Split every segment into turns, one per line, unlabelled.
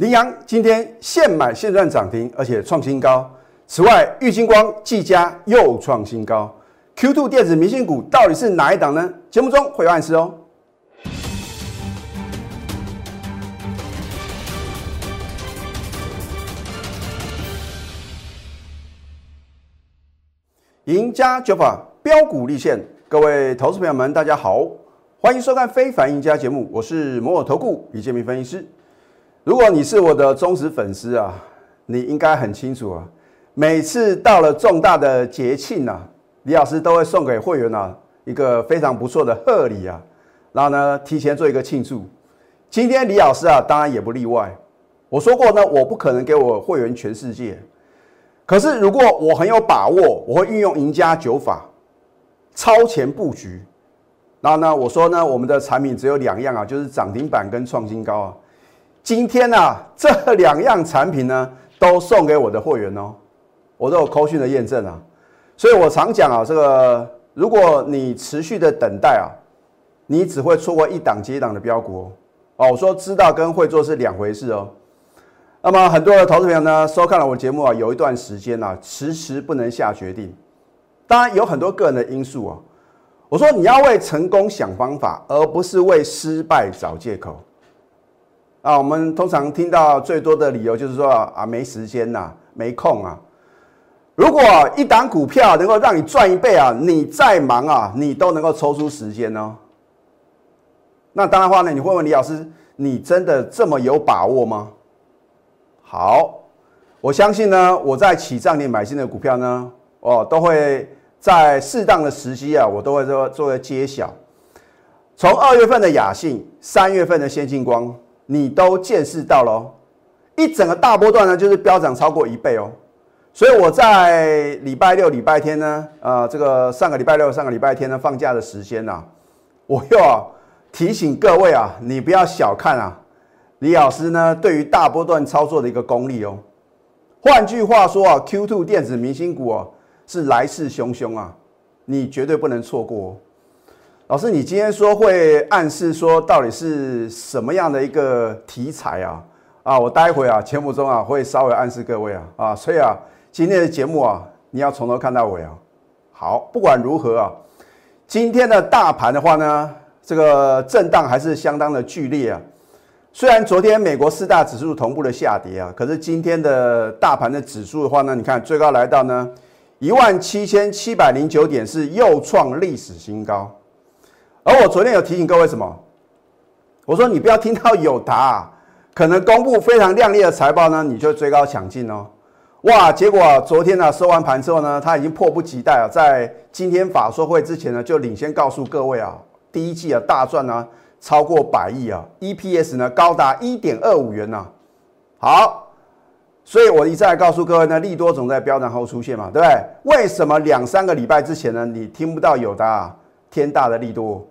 羚羊今天现买现赚涨停，而且创新高。此外，玉金光、技嘉又创新高。Q2 电子明星股到底是哪一档呢？节目中会有暗示哦。赢家九法标股立现，各位投资朋友们，大家好，欢迎收看《非凡赢家》节目，我是摩尔投顾李建明分析师。如果你是我的忠实粉丝啊，你应该很清楚啊，每次到了重大的节庆啊，李老师都会送给会员啊一个非常不错的贺礼啊，然后呢提前做一个庆祝。今天李老师啊，当然也不例外。我说过呢，我不可能给我会员全世界。可是，如果我很有把握，我会运用赢家九法，超前布局。然后呢，我说呢，我们的产品只有两样啊，就是涨停板跟创新高啊。今天呢，这两样产品呢，都送给我的会员哦，我都有扣讯的验证啊。所以我常讲啊，这个如果你持续的等待啊，你只会错过一档接一档的标股哦。哦，我说知道跟会做是两回事哦。那么很多的投资朋友呢，收看了我的节目啊，有一段时间呢，迟迟不能下决定。当然有很多个人的因素啊。我说你要为成功想方法，而不是为失败找借口。啊，我们通常听到最多的理由就是说啊，没时间呐，没空啊。如果一档股票能够让你赚一倍啊，你再忙啊，你都能够抽出时间哦。那当然话呢，你会问李老师，你真的这么有把握吗？好，我相信呢，我在起涨点买进的股票呢，哦，都会在适当的时机啊，我都会做做个揭晓。从二月份的雅信，三月份的先进光，你都见识到了，一整个大波段呢，就是飙涨超过一倍哦。所以我在礼拜六、礼拜天呢，呃，这个上个礼拜六、上个礼拜天呢，放假的时间呐，我又啊提醒各位啊，你不要小看啊。李老师呢，对于大波段操作的一个功力哦。换句话说啊，Q2 电子明星股哦，是来势汹汹啊，你绝对不能错过。老师，你今天说会暗示说到底是什么样的一个题材啊？啊，我待会啊节目中啊会稍微暗示各位啊啊，所以啊今天的节目啊你要从头看到尾啊。好，不管如何啊，今天的大盘的话呢，这个震荡还是相当的剧烈啊。虽然昨天美国四大指数同步的下跌啊，可是今天的大盘的指数的话呢，你看最高来到呢一万七千七百零九点，是又创历史新高。而我昨天有提醒各位什么？我说你不要听到友达可能公布非常亮丽的财报呢，你就追高抢进哦。哇，结果昨天呢收完盘之后呢，他已经迫不及待啊，在今天法说会之前呢，就领先告诉各位啊，第一季啊大赚呢。超过百亿啊，EPS 呢高达一点二五元呐。好，所以我一再告诉各位呢，利多总在飙涨后出现嘛，对不对？为什么两三个礼拜之前呢，你听不到有的天大的利多，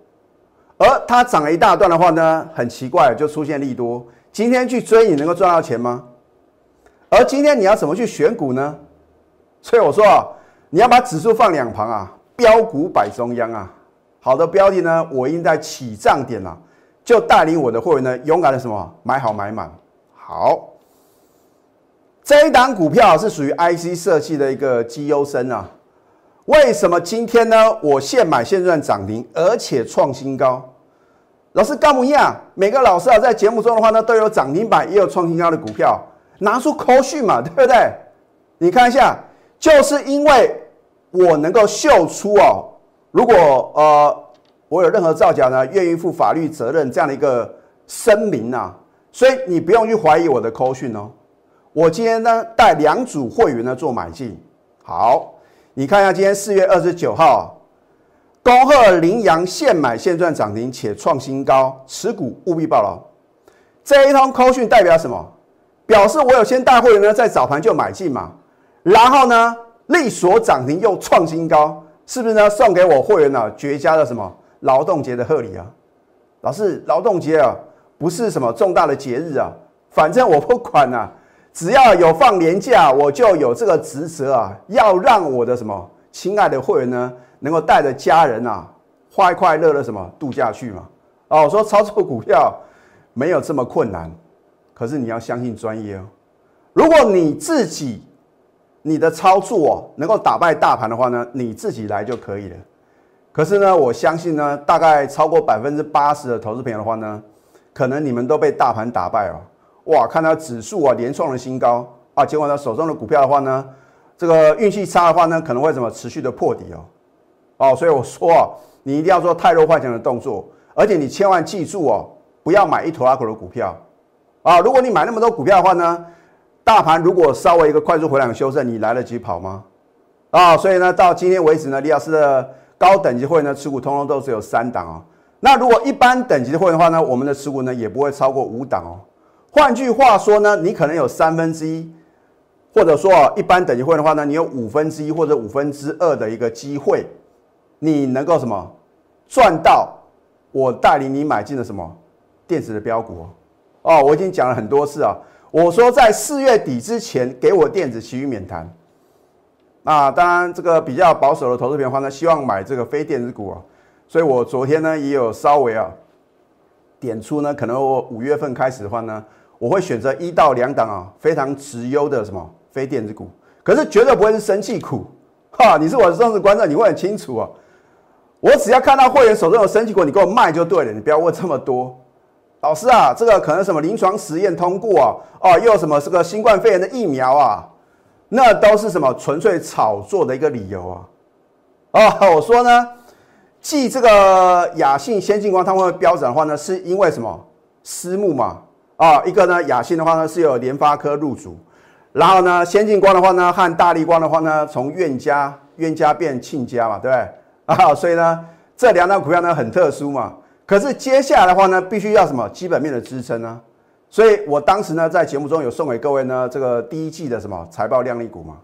而它涨了一大段的话呢，很奇怪就出现利多。今天去追你能够赚到钱吗？而今天你要怎么去选股呢？所以我说啊，你要把指数放两旁啊，标股摆中央啊。好的标的呢，我应在起涨点啊，就带领我的会员呢，勇敢的什么买好买满。好，这一档股票是属于 IC 设计的一个绩优生啊。为什么今天呢？我现买现赚涨停，而且创新高。老师干不一样？每个老师啊，在节目中的话呢，都有涨停板，也有创新高的股票，拿出口讯嘛，对不对？你看一下，就是因为我能够秀出哦。如果呃我有任何造假呢，愿意负法律责任这样的一个声明啊，所以你不用去怀疑我的扣讯哦。我今天呢带两组会员呢做买进，好，你看一下今天四月二十九号，恭贺羚羊现买现赚涨停且创新高，持股务必报牢。这一通扣讯代表什么？表示我有先带会员呢在早盘就买进嘛，然后呢力所涨停又创新高。是不是呢？送给我会员呢绝佳的什么劳动节的贺礼啊？老师，劳动节啊，不是什么重大的节日啊，反正我不管啊，只要有放年假，我就有这个职责啊，要让我的什么亲爱的会员呢，能够带着家人啊，快快乐乐什么度假去嘛。哦，我说操作股票没有这么困难，可是你要相信专业哦。如果你自己你的操作能够打败大盘的话呢，你自己来就可以了。可是呢，我相信呢，大概超过百分之八十的投资朋友的话呢，可能你们都被大盘打败了。哇，看到指数啊连创了新高啊，结果呢手中的股票的话呢，这个运气差的话呢，可能会怎么持续的破底哦。哦，所以我说哦，你一定要做太弱幻想的动作，而且你千万记住哦，不要买一坨拉股的股票啊。如果你买那么多股票的话呢，大盘如果稍微一个快速回档修正，你来得及跑吗？啊，所以呢，到今天为止呢，李老师的高等级会呢持股通通都只有三档哦。那如果一般等级的会的话呢，我们的持股呢也不会超过五档哦。换句话说呢，你可能有三分之一，或者说一般等级会的话呢，你有五分之一或者五分之二的一个机会，你能够什么赚到我带领你买进的什么电子的标股哦。哦，我已经讲了很多次啊。我说在四月底之前给我电子其余免谈。那当然，这个比较保守的投资品的话呢，希望买这个非电子股啊。所以我昨天呢也有稍微啊点出呢，可能我五月份开始的话呢，我会选择一到两档啊非常直优的什么非电子股，可是绝对不会是生气股哈。你是我的忠实观众，你会很清楚啊。我只要看到会员手中有升级股，你给我卖就对了，你不要问这么多。老师啊，这个可能什么临床实验通过啊？哦，又有什么这个新冠肺炎的疫苗啊？那都是什么纯粹炒作的一个理由啊？哦，我说呢，继这个雅信、先进光它会标准的话呢，是因为什么？私募嘛。啊，一个呢，雅信的话呢是有联发科入主，然后呢，先进光的话呢和大力光的话呢从冤家冤家变亲家嘛，对不对？啊，所以呢，这两档股票呢很特殊嘛。可是接下来的话呢，必须要什么基本面的支撑呢？所以我当时呢，在节目中有送给各位呢，这个第一季的什么财报靓丽股嘛。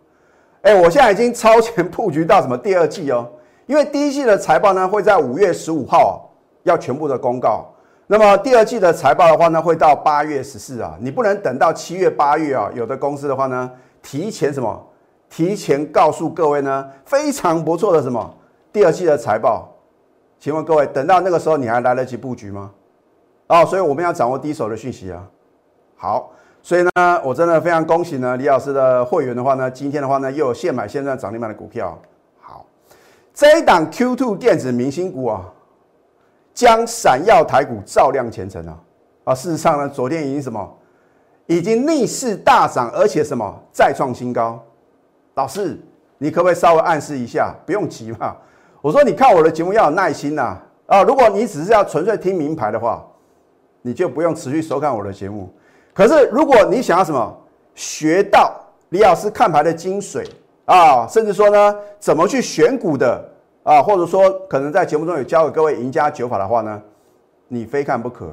哎，我现在已经超前布局到什么第二季哦，因为第一季的财报呢会在五月十五号要全部的公告，那么第二季的财报的话呢会到八月十四啊，你不能等到七月八月啊，有的公司的话呢提前什么提前告诉各位呢非常不错的什么第二季的财报。请问各位，等到那个时候你还来得及布局吗？哦，所以我们要掌握第一手的讯息啊。好，所以呢，我真的非常恭喜呢，李老师的会员的话呢，今天的话呢，又有现买现赚涨停板的股票。好，这一档 Q2 电子明星股啊，将闪耀台股照亮前程啊！啊，事实上呢，昨天已经什么，已经逆势大涨，而且什么再创新高。老师，你可不可以稍微暗示一下？不用急嘛。我说，你看我的节目要有耐心呐啊！如果你只是要纯粹听名牌的话，你就不用持续收看我的节目。可是，如果你想要什么学到李老师看牌的精髓啊，甚至说呢，怎么去选股的啊，或者说可能在节目中有教给各位赢家九法的话呢，你非看不可。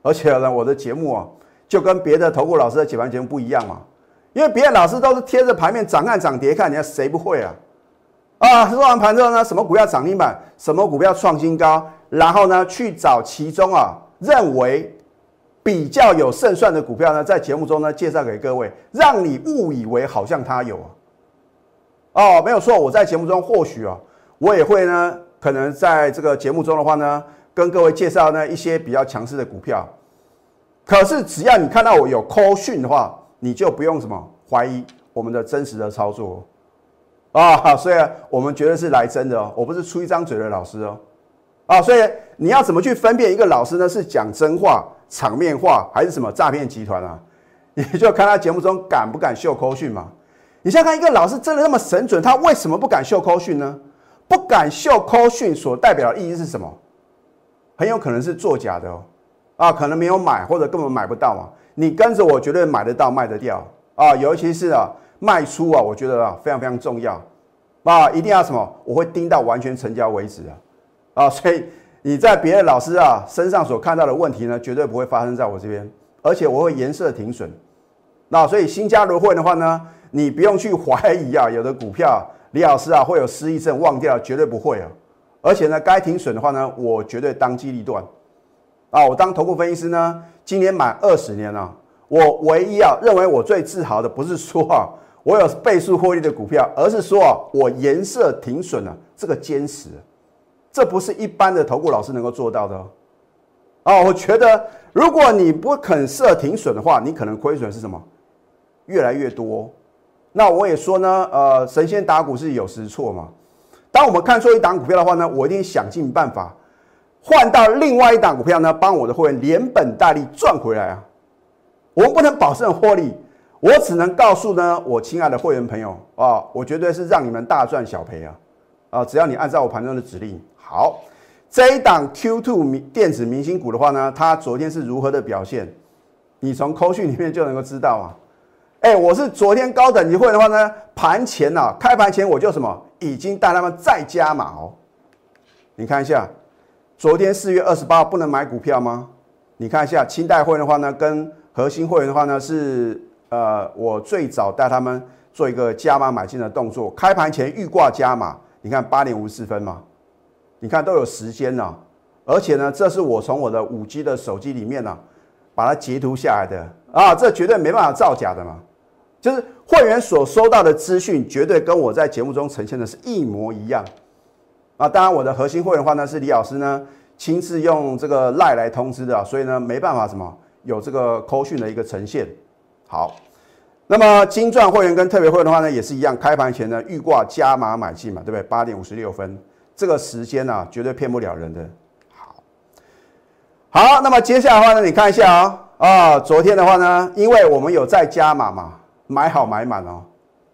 而且呢，我的节目啊，就跟别的投顾老师的解盘节目不一样嘛，因为别的老师都是贴着盘面涨看涨跌看，你看谁不会啊？啊，做完盘之后呢，什么股票涨停板，什么股票创新高，然后呢，去找其中啊认为比较有胜算的股票呢，在节目中呢介绍给各位，让你误以为好像它有啊。哦，没有错，我在节目中或许啊，我也会呢，可能在这个节目中的话呢，跟各位介绍呢一些比较强势的股票。可是只要你看到我有 call 讯的话，你就不用什么怀疑我们的真实的操作。啊，所以我们绝对是来真的哦，我不是出一张嘴的老师哦。啊，所以你要怎么去分辨一个老师呢？是讲真话、场面话，还是什么诈骗集团啊？你就看他节目中敢不敢秀口讯嘛。你现在看一个老师真的那么神准，他为什么不敢秀口讯呢？不敢秀口讯所代表的意义是什么？很有可能是作假的哦。啊，可能没有买，或者根本买不到嘛。你跟着我绝对买得到、卖得掉啊，尤其是啊。卖出啊，我觉得啊非常非常重要，啊，一定要什么？我会盯到完全成交为止啊，啊，所以你在别的老师啊身上所看到的问题呢，绝对不会发生在我这边，而且我会颜色停损。那所以新加入会的话呢，你不用去怀疑啊，有的股票李老师啊会有失忆症忘掉，绝对不会啊。而且呢，该停损的话呢，我绝对当机立断。啊，我当头部分析师呢，今年满二十年了，我唯一啊认为我最自豪的不是说啊。我有倍数获利的股票，而是说，我颜色停损了，这个坚持，这不是一般的投顾老师能够做到的哦。哦，我觉得如果你不肯设停损的话，你可能亏损是什么？越来越多。那我也说呢，呃，神仙打鼓是有时错嘛。当我们看错一档股票的话呢，我一定想尽办法换到另外一档股票呢，帮我的会员连本带利赚回来啊。我们不能保证获利，我只能告诉呢，我亲爱的会员朋友啊，我绝对是让你们大赚小赔啊。啊，只要你按照我盘中的指令，好，这一档 Q2 明电子明星股的话呢，它昨天是如何的表现？你从扣讯里面就能够知道啊。哎，我是昨天高等级会的话呢，盘前呐，开盘前我就什么，已经带他们再加码哦。你看一下，昨天四月二十八号不能买股票吗？你看一下清代会的话呢，跟核心会员的话呢，是呃，我最早带他们做一个加码买进的动作，开盘前预挂加码，你看八点五四分嘛，你看都有时间呢，而且呢，这是我从我的五 G 的手机里面呢，把它截图下来的啊，这绝对没办法造假的嘛。就是会员所收到的资讯，绝对跟我在节目中呈现的是一模一样啊！当然，我的核心会员话呢，是李老师呢亲自用这个赖来通知的，所以呢没办法什么有这个扣讯的一个呈现。好，那么金钻会员跟特别会员的话呢，也是一样，开盘前呢预挂加码买进嘛，对不对？八点五十六分，这个时间呢绝对骗不了人的。好，好，那么接下来的话呢，你看一下啊啊，昨天的话呢，因为我们有在加码嘛。买好买满哦，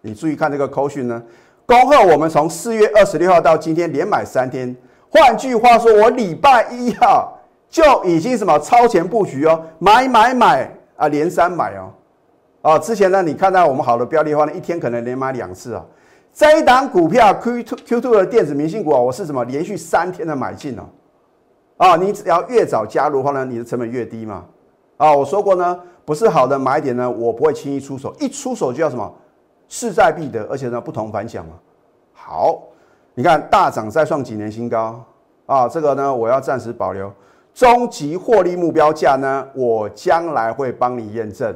你注意看这个扣讯呢。恭贺我们从四月二十六号到今天连买三天。换句话说，我礼拜一号就已经什么超前布局哦，买买买啊，连三买哦。哦，之前呢，你看到我们好的标的话呢，一天可能连买两次啊。这一档股票 Q two Q two 的电子明星股啊，我是什么连续三天的买进哦。啊，你只要越早加入的话呢，你的成本越低嘛。啊，我说过呢。不是好的买点呢，我不会轻易出手，一出手就要什么势在必得，而且呢不同凡响嘛。好，你看大涨再创几年新高啊，这个呢我要暂时保留。终极获利目标价呢，我将来会帮你验证。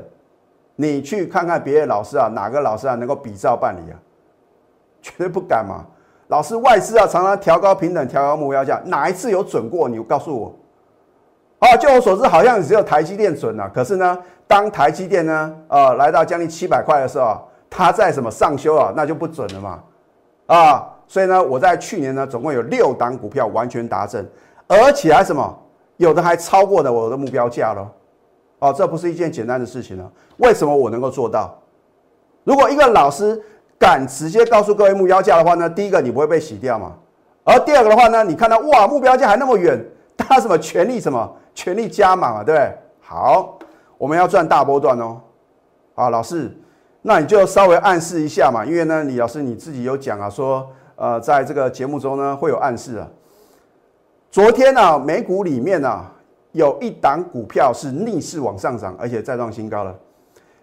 你去看看别的老师啊，哪个老师啊能够比照办理啊？绝对不敢嘛。老师外资啊常常调高平等，调高目标价，哪一次有准过？你告诉我。啊，就我所知，好像只有台积电准了。可是呢，当台积电呢，呃，来到将近七百块的时候，它在什么上修啊，那就不准了嘛。啊，所以呢，我在去年呢，总共有六档股票完全达阵，而且还什么，有的还超过了我的目标价了。哦，这不是一件简单的事情呢。为什么我能够做到？如果一个老师敢直接告诉各位目标价的话呢，第一个你不会被洗掉嘛。而第二个的话呢，你看到哇，目标价还那么远，他什么权利什么？全力加码嘛，对不对？好，我们要赚大波段哦。啊，老师，那你就稍微暗示一下嘛，因为呢，李老师你自己有讲啊，说呃，在这个节目中呢会有暗示啊。昨天呢，美股里面呢有一档股票是逆势往上涨，而且再创新高了。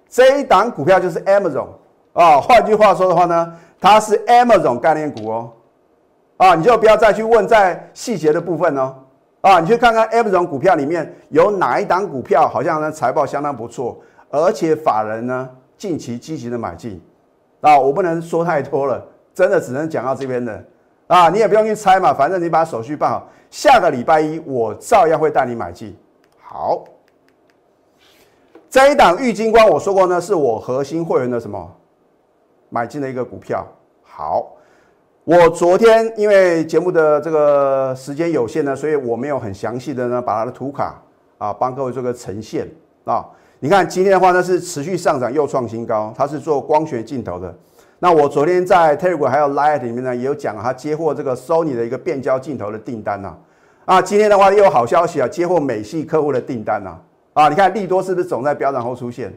这一档股票就是 Amazon 啊，换句话说的话呢，它是 Amazon 概念股哦。啊，你就不要再去问在细节的部分哦。啊，你去看看 Amazon 股票里面有哪一档股票，好像呢财报相当不错，而且法人呢近期积极的买进。啊，我不能说太多了，真的只能讲到这边的。啊，你也不用去猜嘛，反正你把手续办好，下个礼拜一我照样会带你买进。好，这一档玉金光，我说过呢，是我核心会员的什么买进的一个股票。好。我昨天因为节目的这个时间有限呢，所以我没有很详细的呢把它的图卡啊帮各位做个呈现啊。你看今天的话呢是持续上涨又创新高，它是做光学镜头的。那我昨天在 Telegram 还有 Light 里面呢也有讲，它接获这个 Sony 的一个变焦镜头的订单呐。啊，今天的话又有好消息啊，接获美系客户的订单呐。啊，你看利多是不是总在飙涨后出现？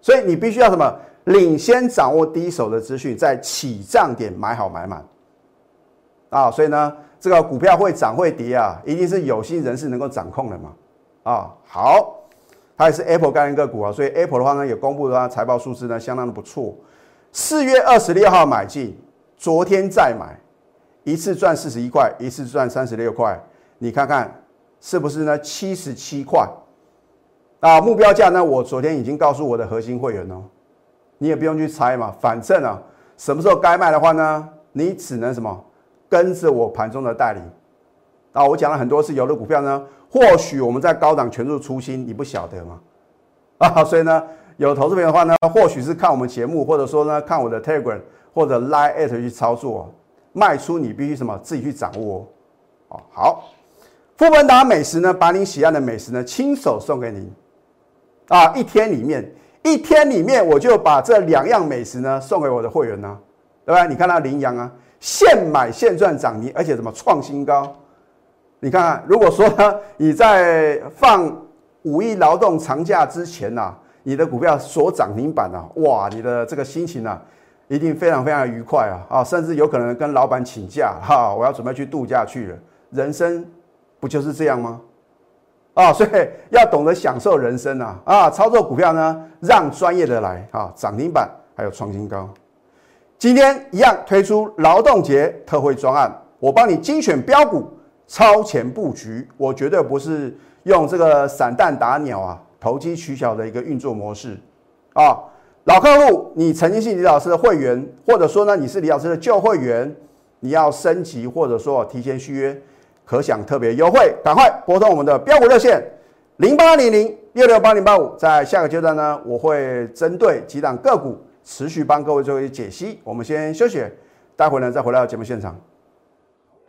所以你必须要什么领先掌握第一手的资讯，在起涨点买好买满。啊，所以呢，这个股票会涨会跌啊，一定是有心人士能够掌控的嘛。啊，好，它也是 Apple 概念个股啊，所以 Apple 的话呢，也公布了它财报数字呢，相当的不错。四月二十六号买进，昨天再买，一次赚四十一块，一次赚三十六块，你看看是不是呢？七十七块啊，目标价呢？我昨天已经告诉我的核心会员哦，你也不用去猜嘛，反正啊，什么时候该卖的话呢，你只能什么？跟着我盘中的带领啊，我讲了很多次，有的股票呢，或许我们在高档全数出新，你不晓得吗？啊，所以呢，有投资朋友的话呢，或许是看我们节目，或者说呢，看我的 Telegram 或者 Line 去操作，卖出你必须什么自己去掌握哦。好，富本达美食呢，把你喜爱的美食呢，亲手送给您啊，一天里面，一天里面我就把这两样美食呢送给我的会员呢，对吧？你看那羚羊啊，现买现赚涨停，而且什么创新高？你看看，如果说呢，你在放。五一劳动长假之前呐，你的股票锁涨停板啊，哇，你的这个心情啊，一定非常非常愉快啊啊，甚至有可能跟老板请假哈，我要准备去度假去了。人生不就是这样吗？啊，所以要懂得享受人生啊啊，操作股票呢，让专业的来啊，涨停板还有创新高。今天一样推出劳动节特惠专案，我帮你精选标股，超前布局，我绝对不是。用这个散弹打鸟啊，投机取巧的一个运作模式啊，老客户，你曾经是李老师的会员，或者说呢你是李老师的旧会员，你要升级或者说提前续约，可享特别优惠，赶快拨通我们的标股热线零八零零六六八零八五，在下个阶段呢，我会针对几档个股持续帮各位做一些解析。我们先休息，待会呢再回到节目现场，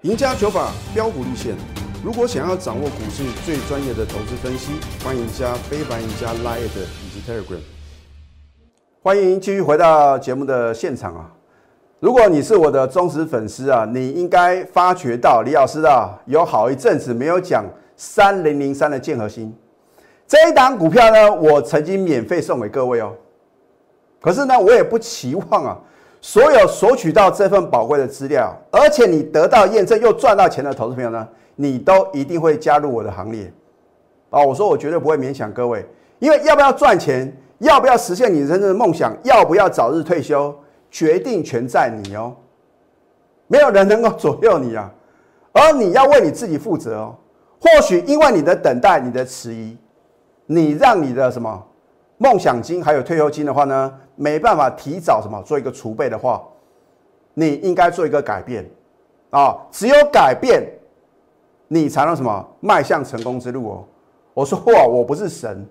赢家九法标股立线。如果想要掌握股市最专业的投资分析，欢迎加非凡、加 Line 以及 Telegram。欢迎继续回到节目的现场啊！如果你是我的忠实粉丝啊，你应该发觉到李老师啊，有好一阵子没有讲三零零三的建和新这一档股票呢，我曾经免费送给各位哦。可是呢，我也不期望啊，所有索取到这份宝贵的资料，而且你得到验证又赚到钱的投资朋友呢？你都一定会加入我的行列啊！我说我绝对不会勉强各位，因为要不要赚钱，要不要实现你真正的梦想，要不要早日退休，决定权在你哦。没有人能够左右你啊，而你要为你自己负责哦。或许因为你的等待，你的迟疑，你让你的什么梦想金还有退休金的话呢，没办法提早什么做一个储备的话，你应该做一个改变啊！只有改变。你才能什么迈向成功之路哦？我说哇，我不是神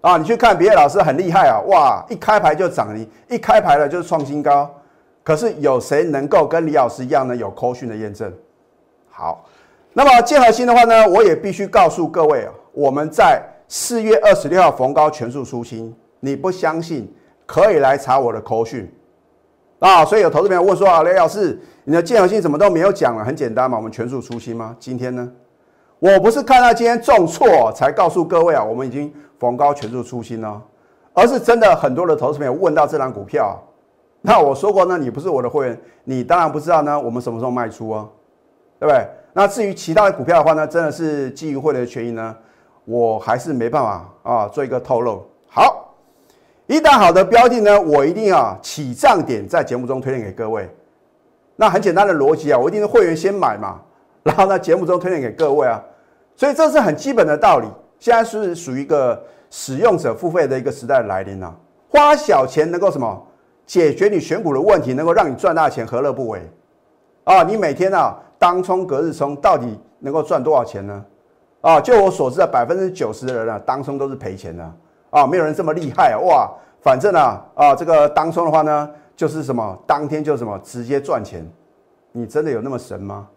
啊！你去看别的老师很厉害啊，哇，一开牌就涨停，一开牌了就是创新高。可是有谁能够跟李老师一样呢？有科讯的验证。好，那么建和新的话呢，我也必须告诉各位啊，我们在四月二十六号逢高全数出清，你不相信可以来查我的科讯啊。所以有投资朋友问说啊，雷老师。你的建和性怎么都没有讲了？很简单嘛，我们全数出清吗？今天呢，我不是看到今天重挫才告诉各位啊，我们已经逢高全数出清了，而是真的很多的投资朋友问到这张股票，那我说过呢，你不是我的会员，你当然不知道呢，我们什么时候卖出啊，对不对？那至于其他的股票的话呢，真的是基于会员的权益呢，我还是没办法啊做一个透露。好，一旦好的标的呢，我一定要起涨点在节目中推荐给各位。那很简单的逻辑啊，我一定是会员先买嘛，然后呢节目中推荐给各位啊，所以这是很基本的道理。现在是属于一个使用者付费的一个时代来临啊，花小钱能够什么解决你选股的问题，能够让你赚大钱，何乐不为啊？你每天啊当冲隔日冲，到底能够赚多少钱呢？啊，就我所知的百分之九十的人啊，当冲都是赔钱的啊，啊没有人这么厉害！哇，反正啊啊这个当冲的话呢。就是什么，当天就什么直接赚钱，你真的有那么神吗？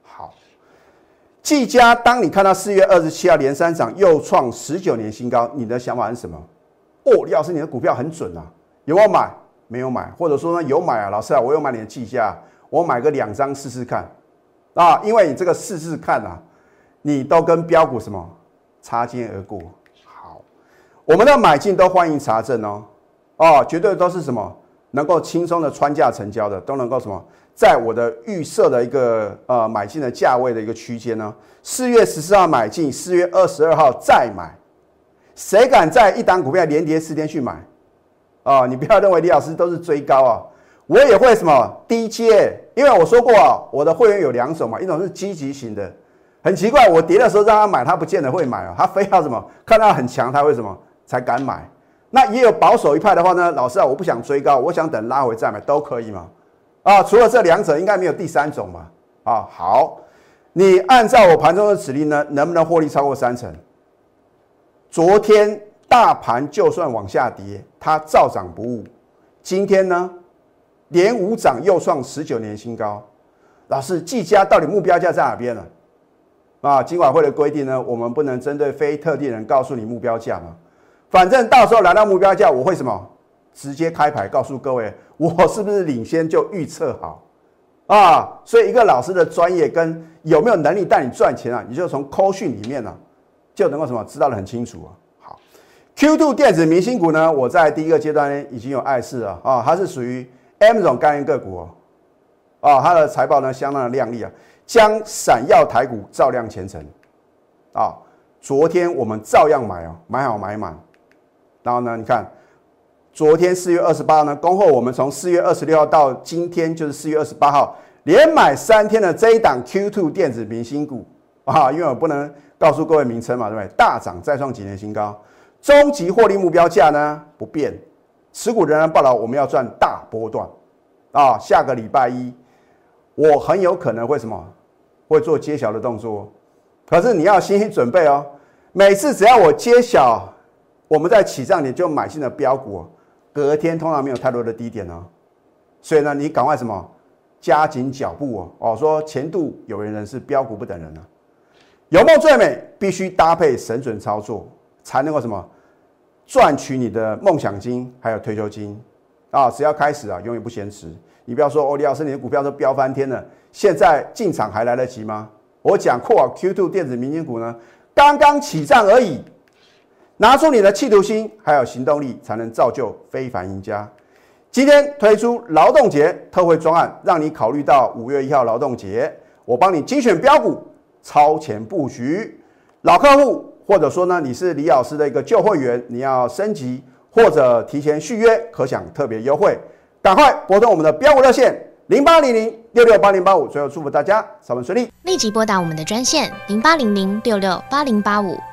好，技嘉，当你看到四月二十七号连三涨，又创十九年新高，你的想法是什么？哦，李老师，你的股票很准啊，有没有买？没有买，或者说呢有买啊？老师啊，我有买你的技嘉，我买个两张试试看啊，因为你这个试试看啊，你都跟标股什么擦肩而过。我们的买进都欢迎查证哦，哦，绝对都是什么？能够轻松的穿价成交的，都能够什么？在我的预设的一个呃买进的价位的一个区间呢？四月十四号买进，四月二十二号再买，谁敢在一档股票连跌四天去买？啊，你不要认为李老师都是追高啊，我也会什么低阶，因为我说过啊，我的会员有两种嘛，一种是积极型的，很奇怪，我跌的时候让他买，他不见得会买啊，他非要什么看到很强，他会什么才敢买。那也有保守一派的话呢，老师啊，我不想追高，我想等拉回再买，都可以嘛。啊，除了这两者，应该没有第三种嘛。啊，好，你按照我盘中的指令呢，能不能获利超过三成？昨天大盘就算往下跌，它照涨不误。今天呢，连五涨又创十九年新高。老师，技嘉到底目标价在哪边呢？啊，金管会的规定呢，我们不能针对非特定人告诉你目标价嘛。反正到时候来到目标价，我会什么？直接开牌告诉各位，我是不是领先就预测好啊？所以一个老师的专业跟有没有能力带你赚钱啊，你就从扣讯里面呢就能够什么知道的很清楚啊。好，Q2 电子明星股呢，我在第一个阶段已经有暗示了啊，它是属于 M 种概念个股哦，啊，它的财报呢相当的亮丽啊，将闪耀台股照亮前程啊。昨天我们照样买哦，买好买满，然后呢，你看。昨天四月二十八呢，恭贺我们从四月二十六号到今天就是四月二十八号，连买三天的这一档 Q2 电子明星股啊，因为我不能告诉各位名称嘛，对不对？大涨再创几年新高，终极获利目标价呢不变，持股仍然报道我们要赚大波段啊。下个礼拜一，我很有可能会什么会做揭晓的动作，可是你要心理准备哦。每次只要我揭晓，我们在起涨点就买进的标股。隔天通常没有太多的低点哦，所以呢，你赶快什么加紧脚步哦哦，说前度有缘人是标股不等人啊，有梦最美必须搭配神准操作，才能够什么赚取你的梦想金还有退休金啊！只要开始啊，永远不嫌迟。你不要说哦，李老师你的股票都飙翻天了，现在进场还来得及吗？我讲过啊，Q2 电子民营股呢，刚刚起涨而已。拿出你的企图心，还有行动力，才能造就非凡赢家。今天推出劳动节特惠专案，让你考虑到五月一号劳动节，我帮你精选标股，超前布局。老客户或者说呢，你是李老师的一个旧会员，你要升级或者提前续约，可享特别优惠。赶快拨通我们的标股热线零八零零六六八零八五。最后祝福大家上班顺利，
立即拨打我们的专线零八零零六六八零八五。